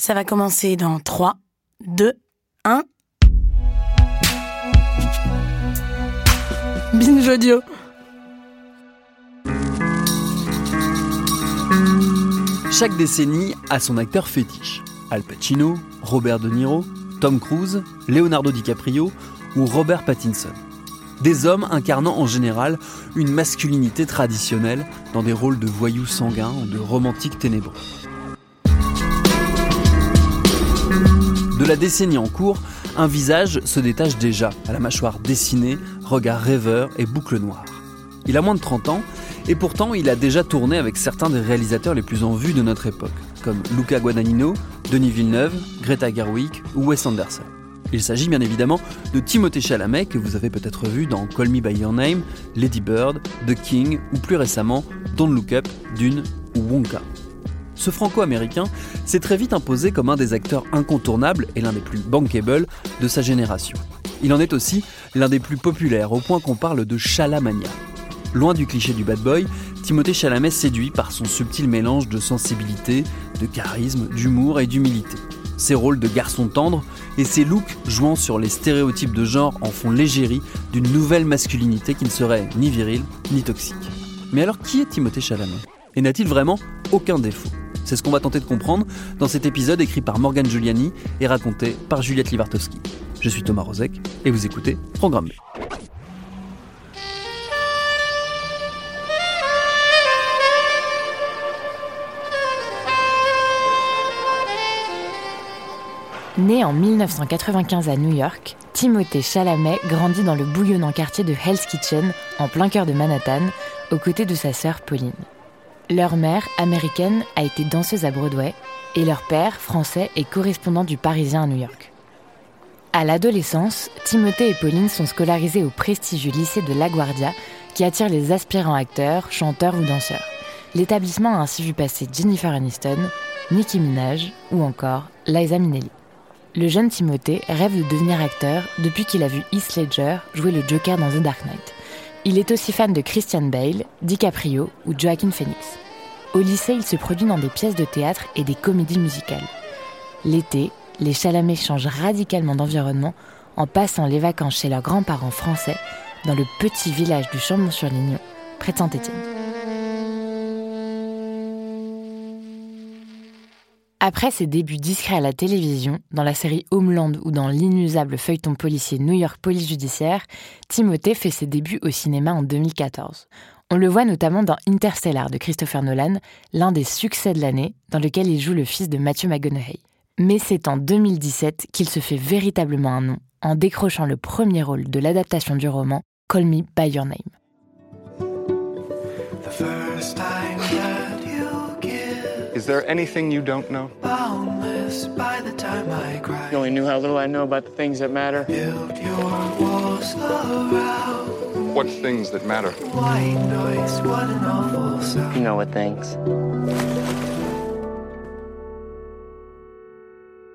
Ça va commencer dans 3, 2, 1. Binge audio. Chaque décennie a son acteur fétiche. Al Pacino, Robert De Niro, Tom Cruise, Leonardo DiCaprio ou Robert Pattinson. Des hommes incarnant en général une masculinité traditionnelle dans des rôles de voyous sanguins ou de romantiques ténébreux. La décennie en cours, un visage se détache déjà, à la mâchoire dessinée, regard rêveur et boucle noire. Il a moins de 30 ans, et pourtant il a déjà tourné avec certains des réalisateurs les plus en vue de notre époque, comme Luca Guadagnino, Denis Villeneuve, Greta Gerwig ou Wes Anderson. Il s'agit bien évidemment de Timothée Chalamet que vous avez peut-être vu dans Call Me By Your Name, Lady Bird, The King ou plus récemment Don't Look Up, Dune ou Wonka. Ce franco-américain s'est très vite imposé comme un des acteurs incontournables et l'un des plus bankable de sa génération. Il en est aussi l'un des plus populaires au point qu'on parle de Chalamania. Loin du cliché du bad boy, Timothée Chalamet séduit par son subtil mélange de sensibilité, de charisme, d'humour et d'humilité. Ses rôles de garçon tendre et ses looks jouant sur les stéréotypes de genre en font l'égérie d'une nouvelle masculinité qui ne serait ni virile ni toxique. Mais alors qui est Timothée Chalamet? Et n'a-t-il vraiment aucun défaut? C'est ce qu'on va tenter de comprendre dans cet épisode écrit par Morgan Giuliani et raconté par Juliette Livartowski. Je suis Thomas Rozek et vous écoutez Programme B. Né en 1995 à New York, Timothée Chalamet grandit dans le bouillonnant quartier de Hell's Kitchen, en plein cœur de Manhattan, aux côtés de sa sœur Pauline. Leur mère, américaine, a été danseuse à Broadway, et leur père, français, est correspondant du Parisien à New York. À l'adolescence, Timothée et Pauline sont scolarisés au prestigieux lycée de LaGuardia, qui attire les aspirants acteurs, chanteurs ou danseurs. L'établissement a ainsi vu passer Jennifer Aniston, Nicki Minaj ou encore Liza Minnelli. Le jeune Timothée rêve de devenir acteur depuis qu'il a vu Heath Ledger jouer le Joker dans The Dark Knight. Il est aussi fan de Christian Bale, DiCaprio ou Joaquin Phoenix. Au lycée, il se produit dans des pièces de théâtre et des comédies musicales. L'été, les Chalamet changent radicalement d'environnement en passant les vacances chez leurs grands-parents français dans le petit village du Chambon-sur-Lignon, près de Saint-Étienne. Après ses débuts discrets à la télévision, dans la série Homeland ou dans l'inusable feuilleton policier New York Police Judiciaire, Timothée fait ses débuts au cinéma en 2014. On le voit notamment dans Interstellar de Christopher Nolan, l'un des succès de l'année, dans lequel il joue le fils de Matthew McConaughey. Mais c'est en 2017 qu'il se fait véritablement un nom, en décrochant le premier rôle de l'adaptation du roman Call Me By Your Name. Is there anything you don't know? boundless by the time I cry. You only knew how little I know about the things that matter. Build your walls around What things that matter? white noise. What an awful You sound. know what things.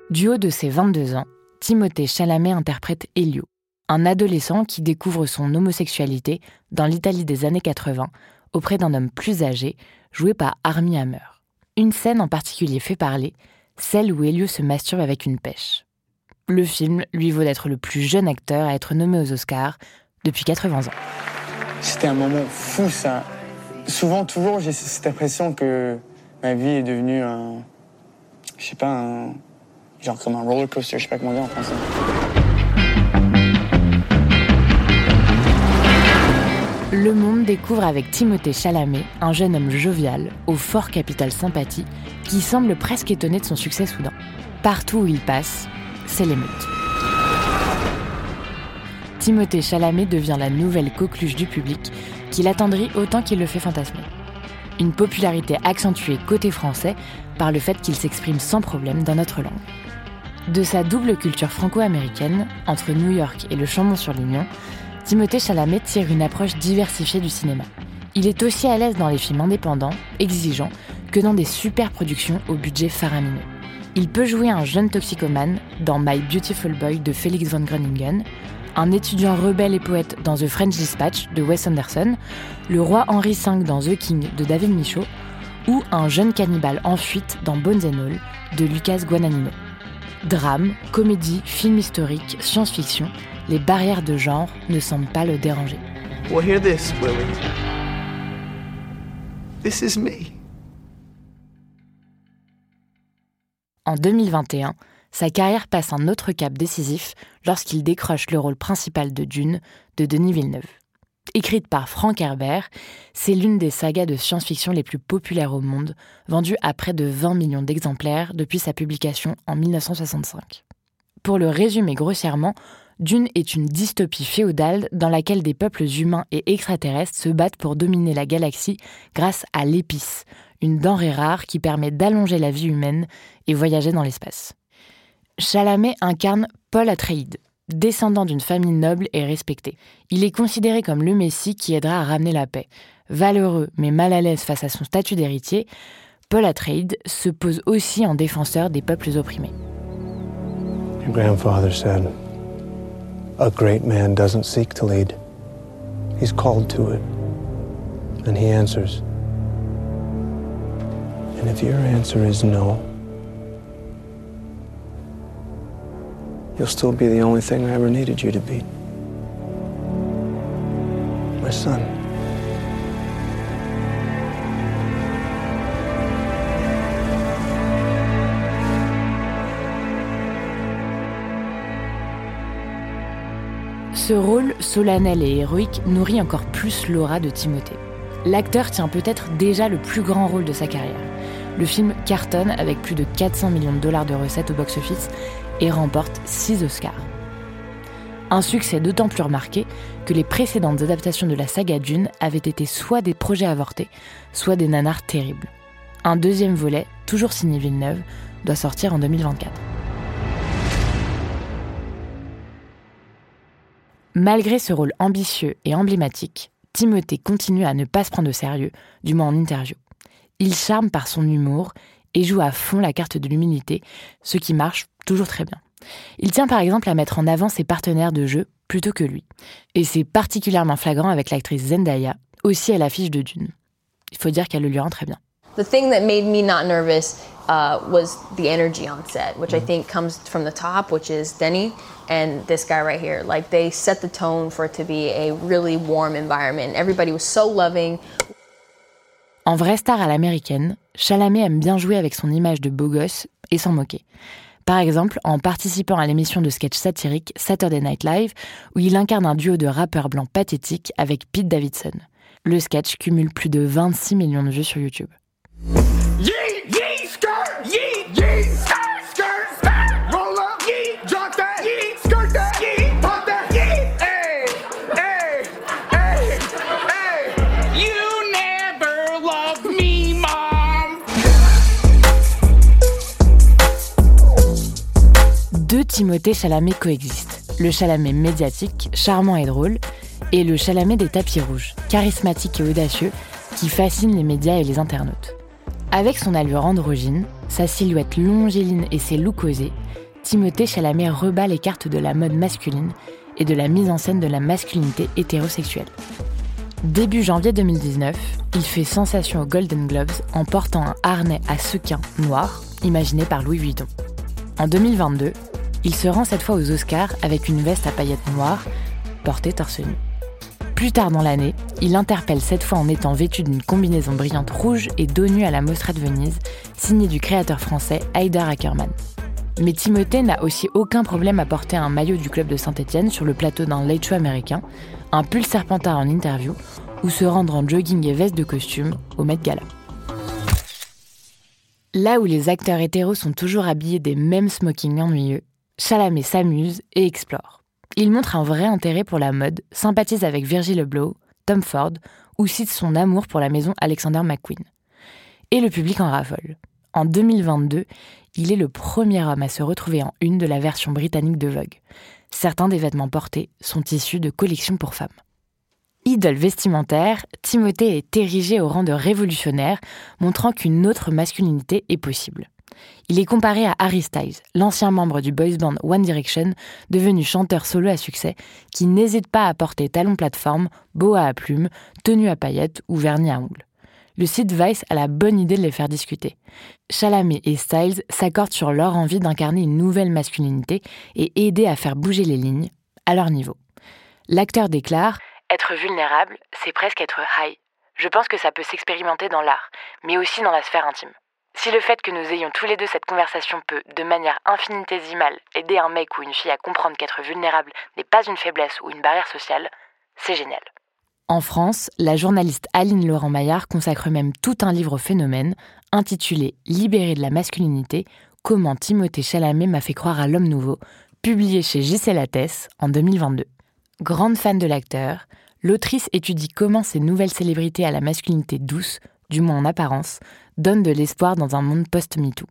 Du haut de ses 22 ans, Timothée Chalamet interprète Elio, un adolescent qui découvre son homosexualité dans l'Italie des années 80 auprès d'un homme plus âgé, joué par Armie Hammer. Une scène en particulier fait parler, celle où Elio se masturbe avec une pêche. Le film lui vaut d'être le plus jeune acteur à être nommé aux Oscars depuis 80 ans. C'était un moment fou, ça. Souvent, toujours, j'ai cette impression que ma vie est devenue un. Je sais pas, un. Genre comme un roller coaster, je sais pas comment dire en français. Le Monde découvre avec Timothée Chalamet un jeune homme jovial, au fort capital sympathie, qui semble presque étonné de son succès soudain. Partout où il passe, c'est l'émeute. Timothée Chalamet devient la nouvelle coqueluche du public, qui l'attendrit autant qu'il le fait fantasmer. une popularité accentuée côté français par le fait qu'il s'exprime sans problème dans notre langue. De sa double culture franco-américaine, entre New York et le Chambon-sur-Lignon, Timothée Chalamet tire une approche diversifiée du cinéma. Il est aussi à l'aise dans les films indépendants, exigeants, que dans des super productions au budget faramineux. Il peut jouer un jeune toxicomane dans My Beautiful Boy de Felix von Groningen, un étudiant rebelle et poète dans The French Dispatch de Wes Anderson, le roi Henri V dans The King de David Michaud, ou un jeune cannibale en fuite dans Bones and All de Lucas Guadagnino. Drame, comédie, film historique, science-fiction, les barrières de genre ne semblent pas le déranger. Well, hear this, Willie. This is me. En 2021, sa carrière passe un autre cap décisif lorsqu'il décroche le rôle principal de Dune de Denis Villeneuve. Écrite par Frank Herbert, c'est l'une des sagas de science-fiction les plus populaires au monde, vendue à près de 20 millions d'exemplaires depuis sa publication en 1965. Pour le résumer grossièrement, Dune est une dystopie féodale dans laquelle des peuples humains et extraterrestres se battent pour dominer la galaxie grâce à l'épice, une denrée rare qui permet d'allonger la vie humaine et voyager dans l'espace. Chalamet incarne Paul Atreides, descendant d'une famille noble et respectée. Il est considéré comme le Messie qui aidera à ramener la paix. Valeureux mais mal à l'aise face à son statut d'héritier, Paul Atreides se pose aussi en défenseur des peuples opprimés. A great man doesn't seek to lead, he's called to it. And he answers. And if your answer is no, you'll still be the only thing I ever needed you to be. My son. Ce rôle solennel et héroïque nourrit encore plus l'aura de Timothée. L'acteur tient peut-être déjà le plus grand rôle de sa carrière. Le film cartonne avec plus de 400 millions de dollars de recettes au box-office et remporte 6 Oscars. Un succès d'autant plus remarqué que les précédentes adaptations de la saga Dune avaient été soit des projets avortés, soit des nanars terribles. Un deuxième volet, toujours signé Villeneuve, doit sortir en 2024. Malgré ce rôle ambitieux et emblématique, Timothée continue à ne pas se prendre au sérieux, du moins en interview. Il charme par son humour et joue à fond la carte de l'humilité, ce qui marche toujours très bien. Il tient par exemple à mettre en avant ses partenaires de jeu plutôt que lui. Et c'est particulièrement flagrant avec l'actrice Zendaya, aussi à l'affiche de Dune. Il faut dire qu'elle le lui rend très bien. The thing that made me not nervous uh, was the energy on set, which I think comes from the top, which is Denny and this guy right here. Like they set the tone for it to be a really warm environment. Everybody was so loving. En vraie star à l'américaine, Chalamet aime bien jouer avec son image de beau gosse et s'en moquer. Par exemple, en participant à l'émission de sketch satirique Saturday Night Live, où il incarne un duo de rappeurs blancs pathétiques avec Pete Davidson. Le sketch cumule plus de 26 millions de vues sur YouTube. Skirt, yee, skirt, skirt. Hey, hey, hey, hey. You never me, mom. Deux Timothée Chalamet coexistent. Le Chalamet médiatique, charmant et drôle, et le Chalamet des tapis rouges, charismatique et audacieux, qui fascine les médias et les internautes. Avec son allure androgyne, sa silhouette longéline et ses looks osés, Timothée Chalamet rebat les cartes de la mode masculine et de la mise en scène de la masculinité hétérosexuelle. Début janvier 2019, il fait sensation aux Golden Globes en portant un harnais à sequins noir, imaginé par Louis Vuitton. En 2022, il se rend cette fois aux Oscars avec une veste à paillettes noires, portée torse nu. Plus tard dans l'année, il interpelle cette fois en étant vêtu d'une combinaison brillante rouge et dos nu à la Mostra de Venise, signée du créateur français Haïdar Ackerman. Mais Timothée n'a aussi aucun problème à porter un maillot du club de Saint-Etienne sur le plateau d'un late américain, un pull serpentard en interview, ou se rendre en jogging et veste de costume au Met Gala. Là où les acteurs hétéros sont toujours habillés des mêmes smokings ennuyeux, Chalamet s'amuse et explore. Il montre un vrai intérêt pour la mode, sympathise avec Virgil Abloh, Tom Ford ou cite son amour pour la maison Alexander McQueen. Et le public en raffole. En 2022, il est le premier homme à se retrouver en une de la version britannique de Vogue. Certains des vêtements portés sont issus de collections pour femmes. Idole vestimentaire, Timothée est érigé au rang de révolutionnaire, montrant qu'une autre masculinité est possible. Il est comparé à Harry Styles, l'ancien membre du boys band One Direction, devenu chanteur solo à succès, qui n'hésite pas à porter talons plateforme, boa à plumes, tenue à paillettes ou vernis à ongles. Le site Vice a la bonne idée de les faire discuter. Chalamet et Styles s'accordent sur leur envie d'incarner une nouvelle masculinité et aider à faire bouger les lignes, à leur niveau. L'acteur déclare Être vulnérable, c'est presque être high. Je pense que ça peut s'expérimenter dans l'art, mais aussi dans la sphère intime. Si le fait que nous ayons tous les deux cette conversation peut, de manière infinitésimale, aider un mec ou une fille à comprendre qu'être vulnérable n'est pas une faiblesse ou une barrière sociale, c'est génial. En France, la journaliste Aline Laurent-Maillard consacre même tout un livre au phénomène, intitulé Libéré de la masculinité, comment Timothée Chalamet m'a fait croire à l'homme nouveau, publié chez Gisèle Lattès en 2022. Grande fan de l'acteur, l'autrice étudie comment ces nouvelles célébrités à la masculinité douce, du moins en apparence, donnent de l'espoir dans un monde post-MeToo.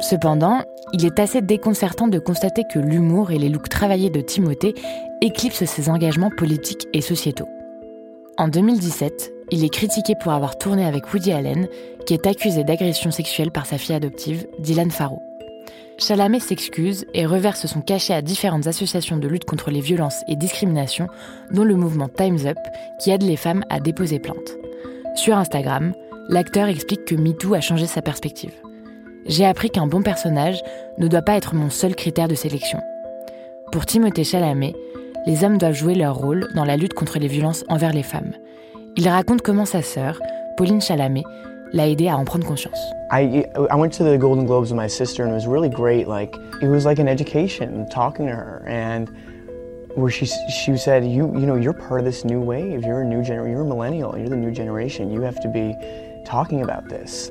Cependant, il est assez déconcertant de constater que l'humour et les looks travaillés de Timothée éclipsent ses engagements politiques et sociétaux. En 2017, il est critiqué pour avoir tourné avec Woody Allen, qui est accusé d'agression sexuelle par sa fille adoptive, Dylan Farrow. Chalamet s'excuse et reverse son cachet à différentes associations de lutte contre les violences et discriminations, dont le mouvement Time's Up, qui aide les femmes à déposer plainte. Sur Instagram, l'acteur explique que MeToo a changé sa perspective. J'ai appris qu'un bon personnage ne doit pas être mon seul critère de sélection. Pour Timothée Chalamet, les hommes doivent jouer leur rôle dans la lutte contre les violences envers les femmes. Il raconte comment sa sœur, Pauline Chalamet, l'a aidé à en prendre conscience. I, I went to the Golden Globes with my sister and it was really great. Like it was like an education talking to her and where she she said you you know you're part of this new wave. You're a new gener you're a millennial. You're the new generation. You have to be talking about this.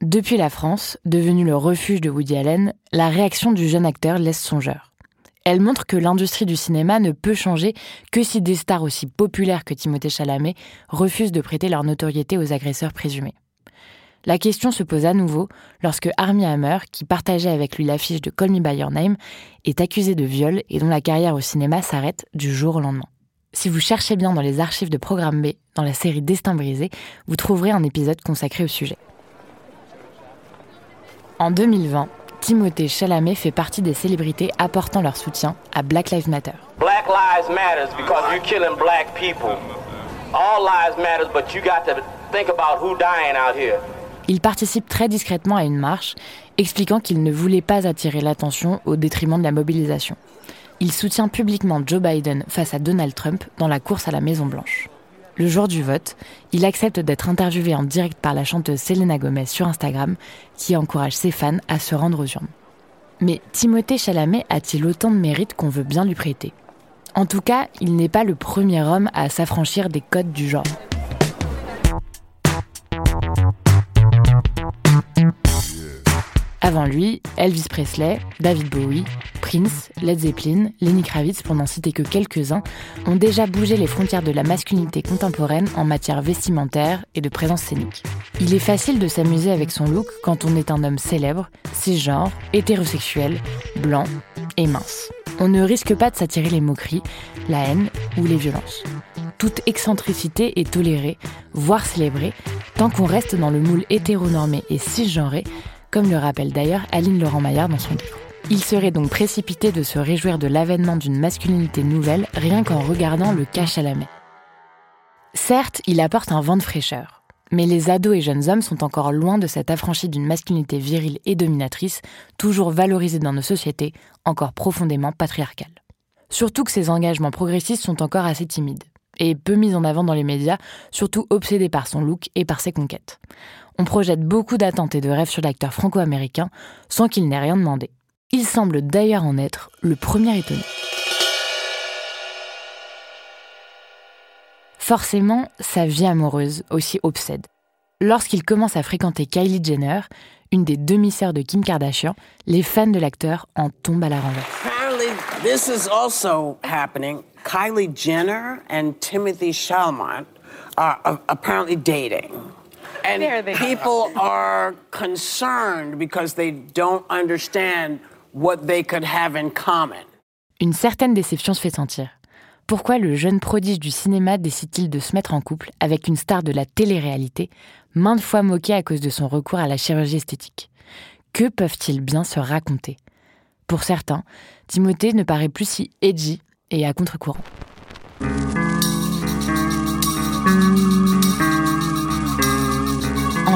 Depuis la France, devenue le refuge de Woody Allen, la réaction du jeune acteur laisse songeur. Elle montre que l'industrie du cinéma ne peut changer que si des stars aussi populaires que Timothée Chalamet refusent de prêter leur notoriété aux agresseurs présumés. La question se pose à nouveau lorsque Armie Hammer, qui partageait avec lui l'affiche de Call Me By Your Name, est accusé de viol et dont la carrière au cinéma s'arrête du jour au lendemain. Si vous cherchez bien dans les archives de Programme B, dans la série Destin brisé, vous trouverez un épisode consacré au sujet. En 2020, Timothée Chalamet fait partie des célébrités apportant leur soutien à Black Lives Matter. Black lives matters because you're killing black people. All lives matters, but you got to think about who dying out here. Il participe très discrètement à une marche, expliquant qu'il ne voulait pas attirer l'attention au détriment de la mobilisation. Il soutient publiquement Joe Biden face à Donald Trump dans la course à la Maison Blanche. Le jour du vote, il accepte d'être interviewé en direct par la chanteuse Selena Gomez sur Instagram, qui encourage ses fans à se rendre aux urnes. Mais Timothée Chalamet a-t-il autant de mérite qu'on veut bien lui prêter? En tout cas, il n'est pas le premier homme à s'affranchir des codes du genre. Avant lui, Elvis Presley, David Bowie, Prince, Led Zeppelin, Lenny Kravitz, pour n'en citer que quelques-uns, ont déjà bougé les frontières de la masculinité contemporaine en matière vestimentaire et de présence scénique. Il est facile de s'amuser avec son look quand on est un homme célèbre, cisgenre, hétérosexuel, blanc et mince. On ne risque pas de s'attirer les moqueries, la haine ou les violences. Toute excentricité est tolérée, voire célébrée, tant qu'on reste dans le moule hétéronormé et cisgenré comme le rappelle d'ailleurs Aline Laurent-Maillard dans son livre. Il serait donc précipité de se réjouir de l'avènement d'une masculinité nouvelle rien qu'en regardant le cache à la main. Certes, il apporte un vent de fraîcheur, mais les ados et jeunes hommes sont encore loin de cette affranchie d'une masculinité virile et dominatrice, toujours valorisée dans nos sociétés, encore profondément patriarcales. Surtout que ces engagements progressistes sont encore assez timides, et peu mis en avant dans les médias, surtout obsédés par son look et par ses conquêtes on projette beaucoup d'attentes et de rêves sur l'acteur franco-américain sans qu'il n'ait rien demandé. Il semble d'ailleurs en être le premier étonné. Forcément, sa vie amoureuse aussi obsède. Lorsqu'il commence à fréquenter Kylie Jenner, une des demi-sœurs de Kim Kardashian, les fans de l'acteur en tombent à la renverse. This is also happening. Kylie Jenner and Timothy Chalamet are uh, apparently dating. And people are concerned because they don't understand what they could have in common. Une certaine déception se fait sentir. Pourquoi le jeune prodige du cinéma décide-t-il de se mettre en couple avec une star de la télé-réalité, maintes fois moquée à cause de son recours à la chirurgie esthétique? Que peuvent-ils bien se raconter? Pour certains, Timothée ne paraît plus si edgy et à contre-courant.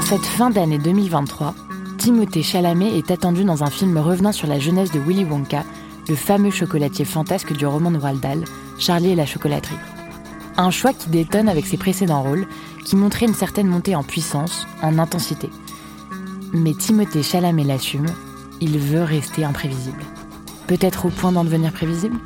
Cette fin d'année 2023, Timothée Chalamet est attendu dans un film revenant sur la jeunesse de Willy Wonka, le fameux chocolatier fantasque du roman de Roald Dahl, Charlie et la chocolaterie. Un choix qui détonne avec ses précédents rôles, qui montrait une certaine montée en puissance, en intensité. Mais Timothée Chalamet l'assume, il veut rester imprévisible. Peut-être au point d'en devenir prévisible?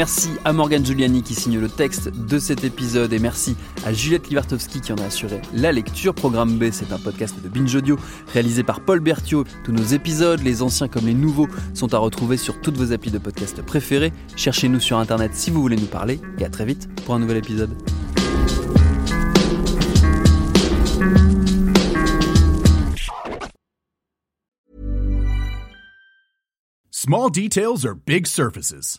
Merci à Morgane Giuliani qui signe le texte de cet épisode et merci à Juliette Livartowski qui en a assuré la lecture. Programme B, c'est un podcast de Binge Audio réalisé par Paul Berthiaud. Tous nos épisodes, les anciens comme les nouveaux, sont à retrouver sur toutes vos applis de podcast préférés. Cherchez-nous sur internet si vous voulez nous parler et à très vite pour un nouvel épisode. Small details are big surfaces.